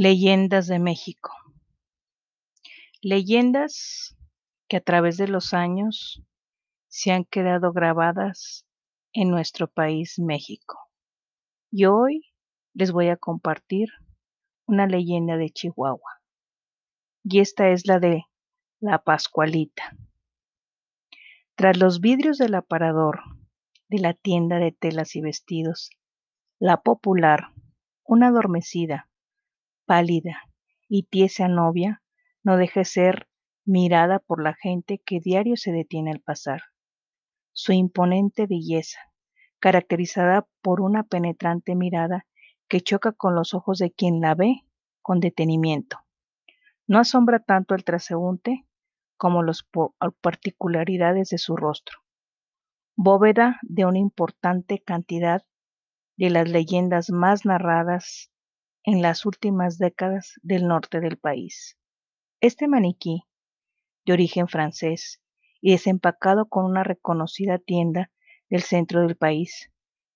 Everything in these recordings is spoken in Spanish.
Leyendas de México. Leyendas que a través de los años se han quedado grabadas en nuestro país México. Y hoy les voy a compartir una leyenda de Chihuahua. Y esta es la de la Pascualita. Tras los vidrios del aparador de la tienda de telas y vestidos, la popular, una adormecida, pálida y tiesa novia, no deja de ser mirada por la gente que diario se detiene al pasar. Su imponente belleza, caracterizada por una penetrante mirada que choca con los ojos de quien la ve con detenimiento. No asombra tanto al transeúnte como las particularidades de su rostro. Bóveda de una importante cantidad de las leyendas más narradas en las últimas décadas del norte del país. Este maniquí, de origen francés y desempacado con una reconocida tienda del centro del país,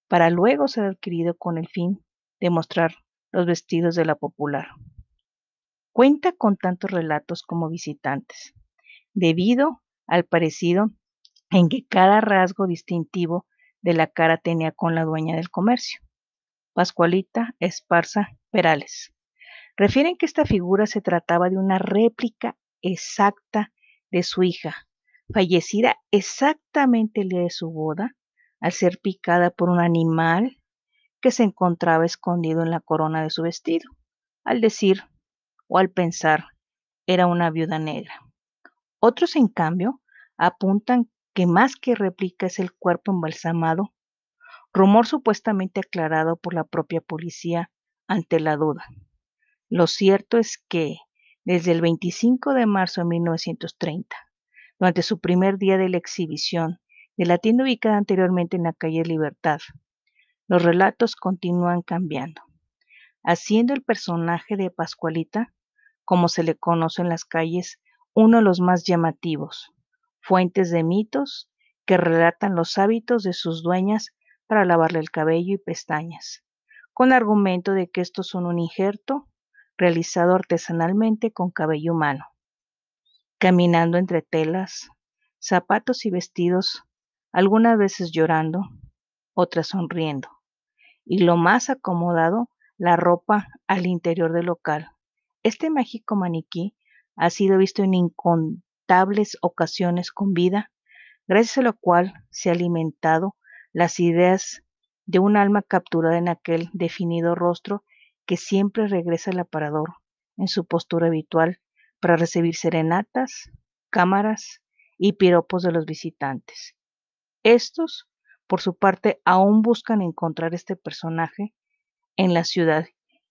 para luego ser adquirido con el fin de mostrar los vestidos de la popular. Cuenta con tantos relatos como visitantes, debido al parecido en que cada rasgo distintivo de la cara tenía con la dueña del comercio, Pascualita Esparza Perales. Refieren que esta figura se trataba de una réplica exacta de su hija, fallecida exactamente el día de su boda, al ser picada por un animal que se encontraba escondido en la corona de su vestido, al decir o al pensar era una viuda negra. Otros, en cambio, apuntan que más que réplica es el cuerpo embalsamado, rumor supuestamente aclarado por la propia policía ante la duda. Lo cierto es que, desde el 25 de marzo de 1930, durante su primer día de la exhibición de la tienda ubicada anteriormente en la calle Libertad, los relatos continúan cambiando, haciendo el personaje de Pascualita, como se le conoce en las calles, uno de los más llamativos, fuentes de mitos que relatan los hábitos de sus dueñas para lavarle el cabello y pestañas, con argumento de que estos son un injerto realizado artesanalmente con cabello humano. Caminando entre telas, zapatos y vestidos, algunas veces llorando, otras sonriendo, y lo más acomodado, la ropa al interior del local. Este mágico maniquí ha sido visto en incontables ocasiones con vida, gracias a lo cual se ha alimentado las ideas de un alma capturada en aquel definido rostro que siempre regresa al aparador en su postura habitual para recibir serenatas, cámaras y piropos de los visitantes. Estos, por su parte, aún buscan encontrar este personaje en la ciudad,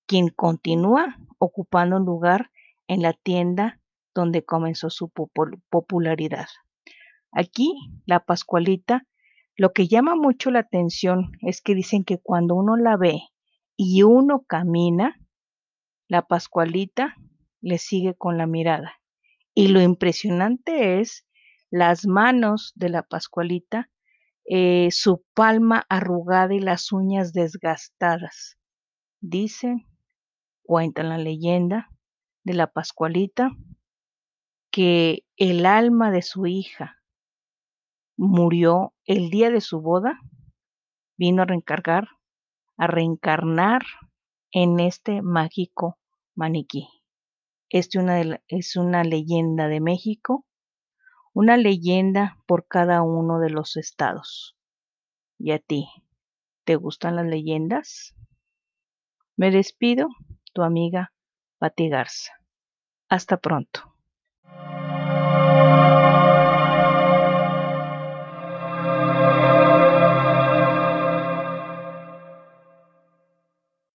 quien continúa ocupando un lugar en la tienda donde comenzó su popularidad. Aquí, la Pascualita, lo que llama mucho la atención es que dicen que cuando uno la ve y uno camina, la Pascualita le sigue con la mirada. Y lo impresionante es las manos de la Pascualita, eh, su palma arrugada y las uñas desgastadas. Dicen, cuentan la leyenda de la Pascualita, que el alma de su hija murió el día de su boda, vino a reencargar, a reencarnar en este mágico maniquí. Este una es una leyenda de México, una leyenda por cada uno de los estados. ¿Y a ti? ¿Te gustan las leyendas? Me despido, tu amiga Pati Garza. Hasta pronto.